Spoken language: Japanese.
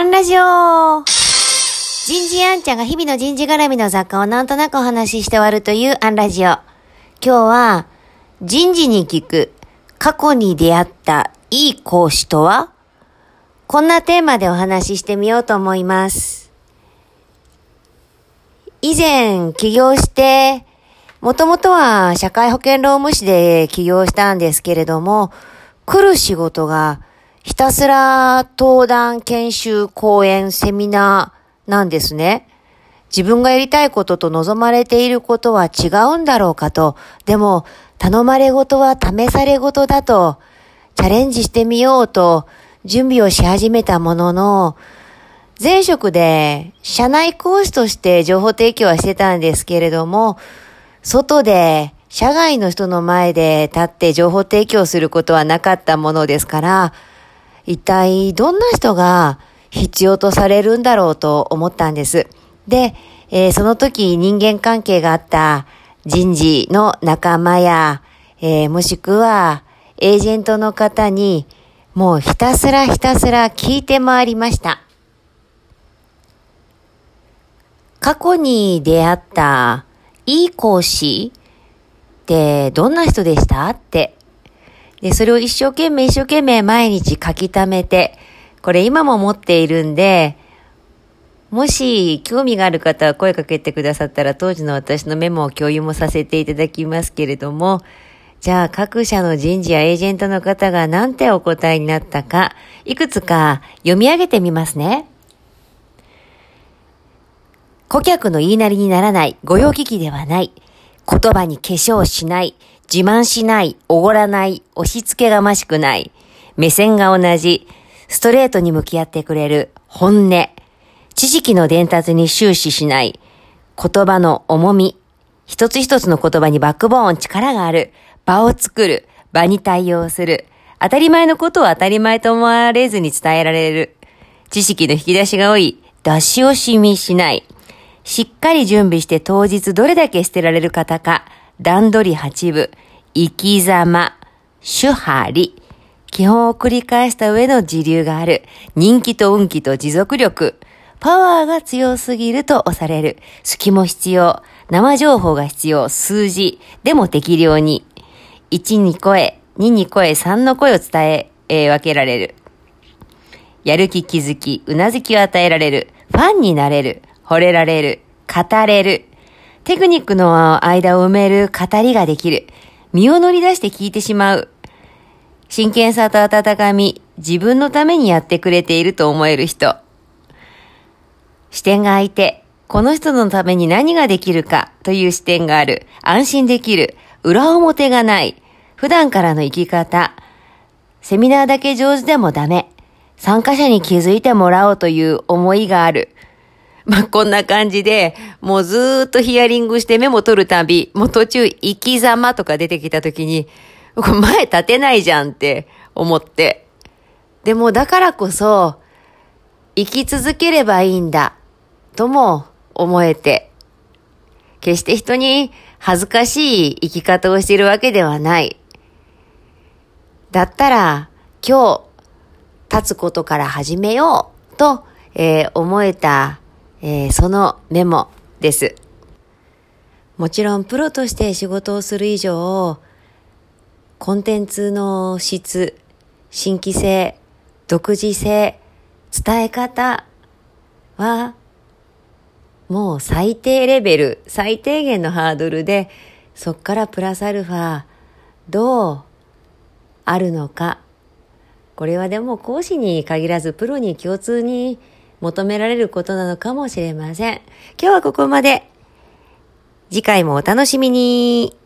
アンラジオ人事アンちゃんが日々の人事絡みの雑貨をなんとなくお話しして終わるというアンラジオ。今日は、人事に聞く過去に出会ったいい講師とは？こんなテーマでお話ししてみようと思います。以前起業して、もともとは社会保険労務士で起業したんですけれども、来る仕事がひたすら登壇、研修、講演、セミナーなんですね。自分がやりたいことと望まれていることは違うんだろうかと。でも、頼まれ事は試され事だと、チャレンジしてみようと準備をし始めたものの、前職で社内講師として情報提供はしてたんですけれども、外で社外の人の前で立って情報提供することはなかったものですから、一体どんな人が必要とされるんだろうと思ったんです。で、えー、その時人間関係があった人事の仲間や、えー、もしくはエージェントの方にもうひたすらひたすら聞いて回りました。過去に出会ったいい講師ってどんな人でした？ってで、それを一生懸命一生懸命毎日書き溜めて、これ今も持っているんで、もし興味がある方は声かけてくださったら当時の私のメモを共有もさせていただきますけれども、じゃあ各社の人事やエージェントの方が何てお答えになったか、いくつか読み上げてみますね。顧客の言いなりにならない、御用聞きではない、言葉に化粧しない、自慢しない、おごらない、押し付けがましくない、目線が同じ、ストレートに向き合ってくれる、本音、知識の伝達に終始しない、言葉の重み、一つ一つの言葉にバックボーン、力がある、場を作る、場に対応する、当たり前のことを当たり前と思われずに伝えられる、知識の引き出しが多い、出し惜しみしない、しっかり準備して当日どれだけ捨てられる方か、段取り八部、生き様、主張、基本を繰り返した上の自流がある。人気と運気と持続力。パワーが強すぎると押される。隙も必要。生情報が必要。数字。でも適量に。1に声、2に声、3の声を伝え、えー、分けられる。やる気気づき、うなずきを与えられる。ファンになれる。惚れられる。語れる。テクニックの間を埋める語りができる。身を乗り出して聞いてしまう。真剣さと温かみ、自分のためにやってくれていると思える人。視点が空いて、この人のために何ができるかという視点がある。安心できる。裏表がない。普段からの生き方。セミナーだけ上手でもダメ。参加者に気づいてもらおうという思いがある。まあ、こんな感じで、もうずーっとヒアリングしてメモ取るたび、もう途中、生き様とか出てきた時に、前立てないじゃんって思って。でもだからこそ、生き続ければいいんだ、とも思えて。決して人に恥ずかしい生き方をしているわけではない。だったら、今日、立つことから始めよう、と、えー、思えたえー、そのメモです。もちろんプロとして仕事をする以上、コンテンツの質、新規性、独自性、伝え方は、もう最低レベル、最低限のハードルで、そっからプラスアルファ、どうあるのか。これはでも講師に限らずプロに共通に求められることなのかもしれません。今日はここまで。次回もお楽しみに。